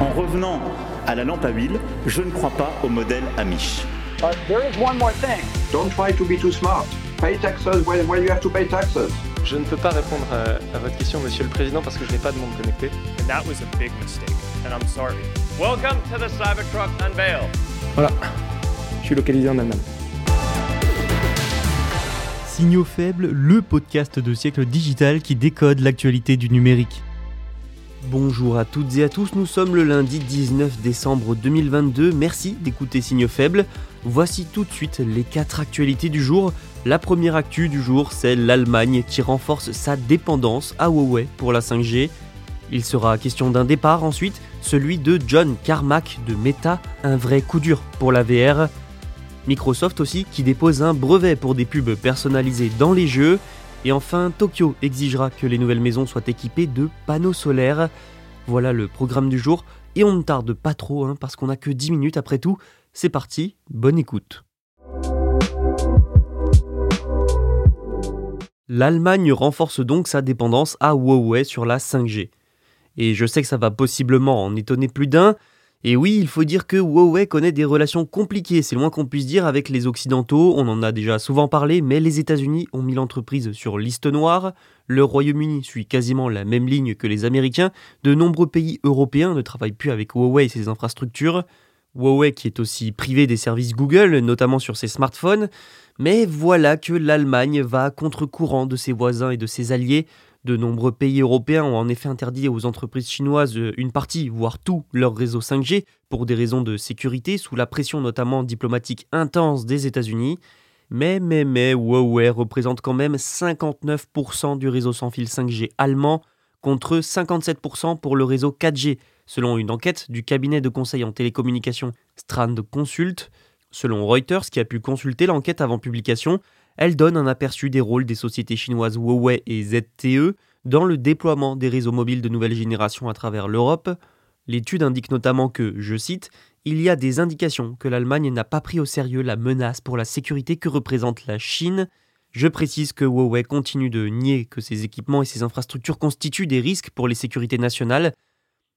En revenant à la lampe à huile, je ne crois pas au modèle Amish. But there is one more thing. Don't try to be too smart. Pay taxes when, when you have to pay taxes. Je ne peux pas répondre à, à votre question, Monsieur le Président, parce que je n'ai pas de monde connecté. And that was a big mistake, and I'm sorry. Welcome to the Cybertruck Unveil. Voilà, je suis localisé en Allemagne. Signaux faibles, le podcast de siècle digital qui décode l'actualité du numérique. Bonjour à toutes et à tous, nous sommes le lundi 19 décembre 2022, merci d'écouter Signaux faibles. Voici tout de suite les 4 actualités du jour. La première actu du jour, c'est l'Allemagne qui renforce sa dépendance à Huawei pour la 5G. Il sera question d'un départ ensuite, celui de John Carmack de Meta, un vrai coup dur pour la VR. Microsoft aussi qui dépose un brevet pour des pubs personnalisées dans les jeux. Et enfin, Tokyo exigera que les nouvelles maisons soient équipées de panneaux solaires. Voilà le programme du jour. Et on ne tarde pas trop, hein, parce qu'on n'a que 10 minutes après tout. C'est parti, bonne écoute. L'Allemagne renforce donc sa dépendance à Huawei sur la 5G. Et je sais que ça va possiblement en étonner plus d'un, et oui, il faut dire que Huawei connaît des relations compliquées, c'est le moins qu'on puisse dire avec les Occidentaux, on en a déjà souvent parlé, mais les États-Unis ont mis l'entreprise sur liste noire, le Royaume-Uni suit quasiment la même ligne que les Américains, de nombreux pays européens ne travaillent plus avec Huawei et ses infrastructures, Huawei qui est aussi privé des services Google, notamment sur ses smartphones, mais voilà que l'Allemagne va contre-courant de ses voisins et de ses alliés, de nombreux pays européens ont en effet interdit aux entreprises chinoises une partie, voire tout, leur réseau 5G pour des raisons de sécurité, sous la pression notamment diplomatique intense des États-Unis. Mais, mais, mais, Huawei représente quand même 59% du réseau sans fil 5G allemand, contre 57% pour le réseau 4G, selon une enquête du cabinet de conseil en télécommunications Strand Consult. Selon Reuters, qui a pu consulter l'enquête avant publication, elle donne un aperçu des rôles des sociétés chinoises Huawei et ZTE dans le déploiement des réseaux mobiles de nouvelle génération à travers l'Europe. L'étude indique notamment que, je cite, il y a des indications que l'Allemagne n'a pas pris au sérieux la menace pour la sécurité que représente la Chine. Je précise que Huawei continue de nier que ses équipements et ses infrastructures constituent des risques pour les sécurités nationales.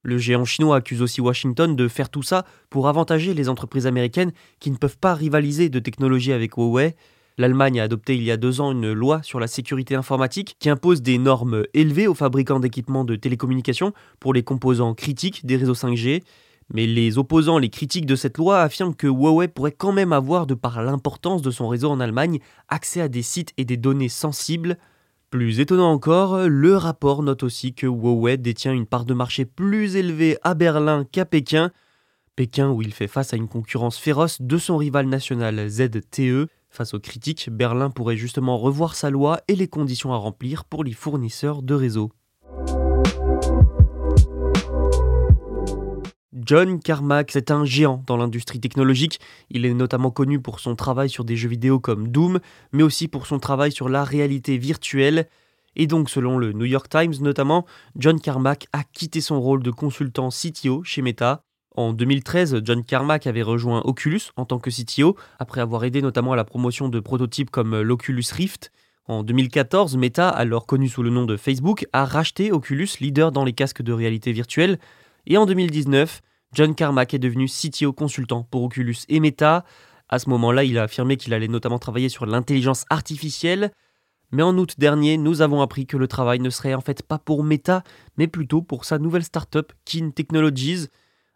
Le géant chinois accuse aussi Washington de faire tout ça pour avantager les entreprises américaines qui ne peuvent pas rivaliser de technologie avec Huawei. L'Allemagne a adopté il y a deux ans une loi sur la sécurité informatique qui impose des normes élevées aux fabricants d'équipements de télécommunications pour les composants critiques des réseaux 5G. Mais les opposants, les critiques de cette loi affirment que Huawei pourrait quand même avoir, de par l'importance de son réseau en Allemagne, accès à des sites et des données sensibles. Plus étonnant encore, le rapport note aussi que Huawei détient une part de marché plus élevée à Berlin qu'à Pékin. Pékin où il fait face à une concurrence féroce de son rival national ZTE. Face aux critiques, Berlin pourrait justement revoir sa loi et les conditions à remplir pour les fournisseurs de réseaux. John Carmack, c'est un géant dans l'industrie technologique. Il est notamment connu pour son travail sur des jeux vidéo comme Doom, mais aussi pour son travail sur la réalité virtuelle. Et donc, selon le New York Times notamment, John Carmack a quitté son rôle de consultant CTO chez Meta. En 2013, John Carmack avait rejoint Oculus en tant que CTO, après avoir aidé notamment à la promotion de prototypes comme l'Oculus Rift. En 2014, Meta, alors connu sous le nom de Facebook, a racheté Oculus, leader dans les casques de réalité virtuelle. Et en 2019, John Carmack est devenu CTO consultant pour Oculus et Meta. À ce moment-là, il a affirmé qu'il allait notamment travailler sur l'intelligence artificielle. Mais en août dernier, nous avons appris que le travail ne serait en fait pas pour Meta, mais plutôt pour sa nouvelle startup, Keen Technologies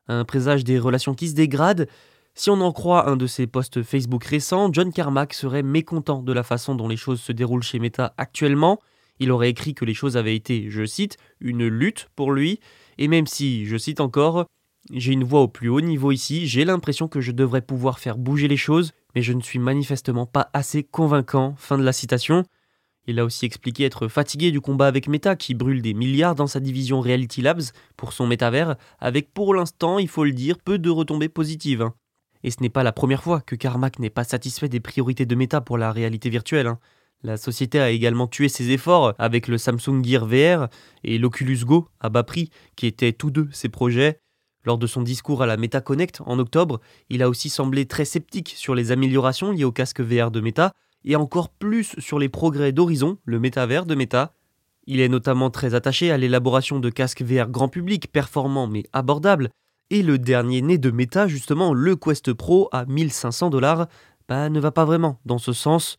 un présage des relations qui se dégradent. Si on en croit un de ses posts Facebook récents, John Carmack serait mécontent de la façon dont les choses se déroulent chez Meta actuellement. Il aurait écrit que les choses avaient été, je cite, une lutte pour lui, et même si, je cite encore, j'ai une voix au plus haut niveau ici, j'ai l'impression que je devrais pouvoir faire bouger les choses, mais je ne suis manifestement pas assez convaincant. Fin de la citation. Il a aussi expliqué être fatigué du combat avec Meta qui brûle des milliards dans sa division Reality Labs pour son métavers, avec pour l'instant, il faut le dire, peu de retombées positives. hein. Et ce n'est pas la première fois que Carmack n'est pas satisfait des priorités de Meta pour la réalité virtuelle. hein. La société a également tué ses efforts avec le Samsung Gear VR et l'Oculus Go à bas prix, qui étaient tous deux ses projets. Lors de son discours à la Meta Connect en octobre, il a aussi semblé très sceptique sur les améliorations liées au casque VR de Meta et encore plus sur les progrès d'Horizon, le métavers de Meta. Il est notamment très attaché à l'élaboration de casques VR grand public performants mais abordables, et le dernier né de Meta, justement le Quest Pro à 1500 dollars, bah, ne va pas vraiment dans ce sens.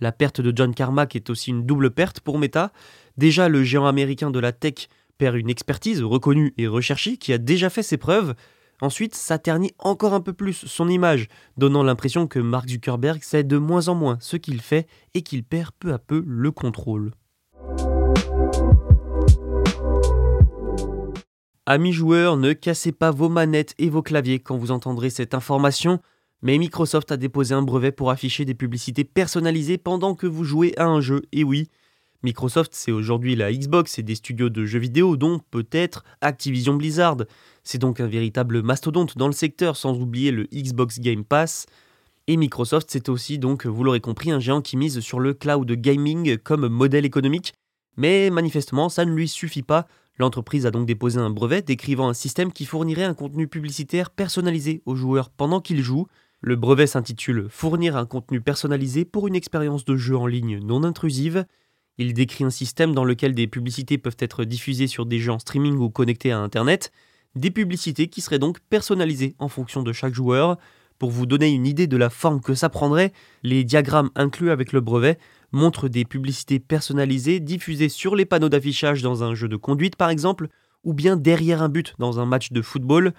La perte de John Carmack est aussi une double perte pour Meta. Déjà, le géant américain de la tech perd une expertise reconnue et recherchée qui a déjà fait ses preuves. Ensuite, ça ternit encore un peu plus son image, donnant l'impression que Mark Zuckerberg sait de moins en moins ce qu'il fait et qu'il perd peu à peu le contrôle. Amis joueurs, ne cassez pas vos manettes et vos claviers quand vous entendrez cette information, mais Microsoft a déposé un brevet pour afficher des publicités personnalisées pendant que vous jouez à un jeu, et oui, Microsoft, c'est aujourd'hui la Xbox et des studios de jeux vidéo, dont peut-être Activision Blizzard. C'est donc un véritable mastodonte dans le secteur, sans oublier le Xbox Game Pass. Et Microsoft, c'est aussi donc, vous l'aurez compris, un géant qui mise sur le cloud gaming comme modèle économique. Mais manifestement, ça ne lui suffit pas. L'entreprise a donc déposé un brevet décrivant un système qui fournirait un contenu publicitaire personnalisé aux joueurs pendant qu'ils jouent. Le brevet s'intitule Fournir un contenu personnalisé pour une expérience de jeu en ligne non intrusive. Il décrit un système dans lequel des publicités peuvent être diffusées sur des jeux en streaming ou connectés à Internet, des publicités qui seraient donc personnalisées en fonction de chaque joueur. Pour vous donner une idée de la forme que ça prendrait, les diagrammes inclus avec le brevet montrent des publicités personnalisées diffusées sur les panneaux d'affichage dans un jeu de conduite par exemple, ou bien derrière un but dans un match de football.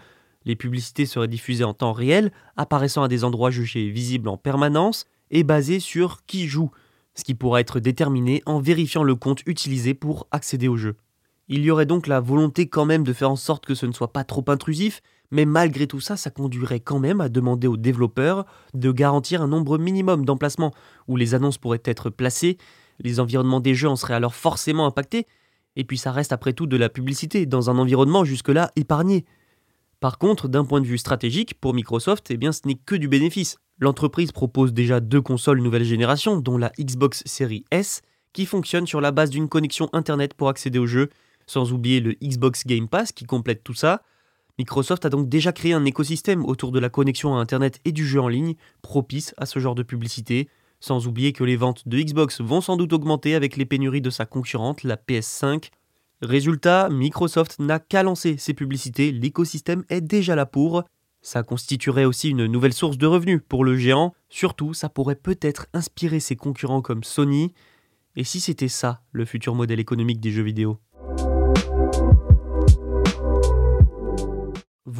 Les publicités seraient diffusées en temps réel, apparaissant à des endroits jugés visibles en permanence, et basées sur qui joue ce qui pourra être déterminé en vérifiant le compte utilisé pour accéder au jeu. Il y aurait donc la volonté quand même de faire en sorte que ce ne soit pas trop intrusif, mais malgré tout ça, ça conduirait quand même à demander aux développeurs de garantir un nombre minimum d'emplacements où les annonces pourraient être placées, les environnements des jeux en seraient alors forcément impactés, et puis ça reste après tout de la publicité dans un environnement jusque-là épargné. Par contre, d'un point de vue stratégique, pour Microsoft, eh bien ce n'est que du bénéfice. L'entreprise propose déjà deux consoles nouvelle génération, dont la Xbox Series S, qui fonctionne sur la base d'une connexion Internet pour accéder au jeu, sans oublier le Xbox Game Pass qui complète tout ça. Microsoft a donc déjà créé un écosystème autour de la connexion à Internet et du jeu en ligne, propice à ce genre de publicité, sans oublier que les ventes de Xbox vont sans doute augmenter avec les pénuries de sa concurrente, la PS5. Résultat, Microsoft n'a qu'à lancer ses publicités, l'écosystème est déjà là pour, ça constituerait aussi une nouvelle source de revenus pour le géant, surtout ça pourrait peut-être inspirer ses concurrents comme Sony, et si c'était ça le futur modèle économique des jeux vidéo?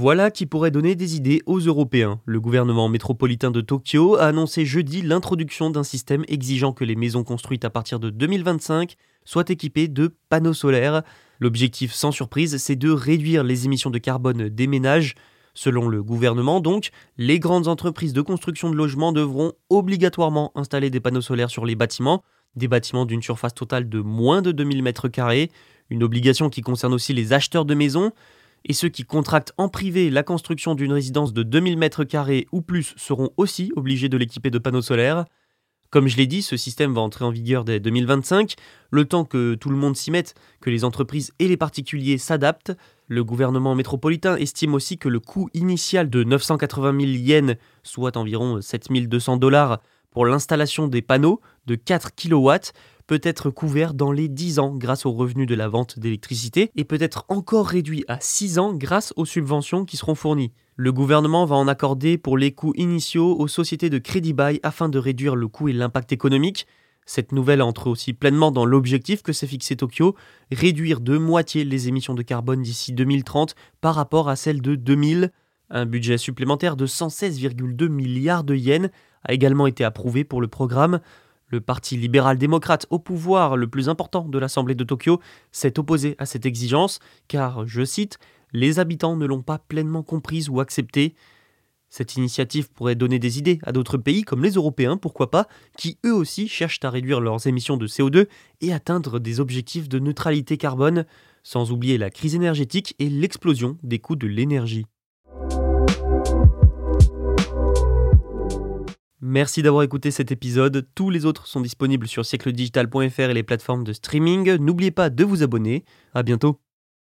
Voilà qui pourrait donner des idées aux Européens. Le gouvernement métropolitain de Tokyo a annoncé jeudi l'introduction d'un système exigeant que les maisons construites à partir de 2025 soient équipées de panneaux solaires. L'objectif sans surprise, c'est de réduire les émissions de carbone des ménages. Selon le gouvernement, donc, les grandes entreprises de construction de logements devront obligatoirement installer des panneaux solaires sur les bâtiments, des bâtiments d'une surface totale de moins de 2000 m2, une obligation qui concerne aussi les acheteurs de maisons, et ceux qui contractent en privé la construction d'une résidence de 2000 m2 ou plus seront aussi obligés de l'équiper de panneaux solaires. Comme je l'ai dit, ce système va entrer en vigueur dès 2025, le temps que tout le monde s'y mette, que les entreprises et les particuliers s'adaptent. Le gouvernement métropolitain estime aussi que le coût initial de 980 000 yens, soit environ 7200 dollars, pour l'installation des panneaux de 4 kW peut être couvert dans les 10 ans grâce aux revenus de la vente d'électricité et peut être encore réduit à 6 ans grâce aux subventions qui seront fournies. Le gouvernement va en accorder pour les coûts initiaux aux sociétés de crédit bail afin de réduire le coût et l'impact économique. Cette nouvelle entre aussi pleinement dans l'objectif que s'est fixé Tokyo, réduire de moitié les émissions de carbone d'ici 2030 par rapport à celles de 2000. Un budget supplémentaire de 116,2 milliards de yens a également été approuvé pour le programme. Le parti libéral-démocrate au pouvoir le plus important de l'Assemblée de Tokyo s'est opposé à cette exigence car, je cite, les habitants ne l'ont pas pleinement comprise ou acceptée. Cette initiative pourrait donner des idées à d'autres pays comme les Européens, pourquoi pas, qui eux aussi cherchent à réduire leurs émissions de CO2 et atteindre des objectifs de neutralité carbone, sans oublier la crise énergétique et l'explosion des coûts de l'énergie. Merci d'avoir écouté cet épisode. Tous les autres sont disponibles sur siècledigital.fr et les plateformes de streaming. N'oubliez pas de vous abonner. À bientôt.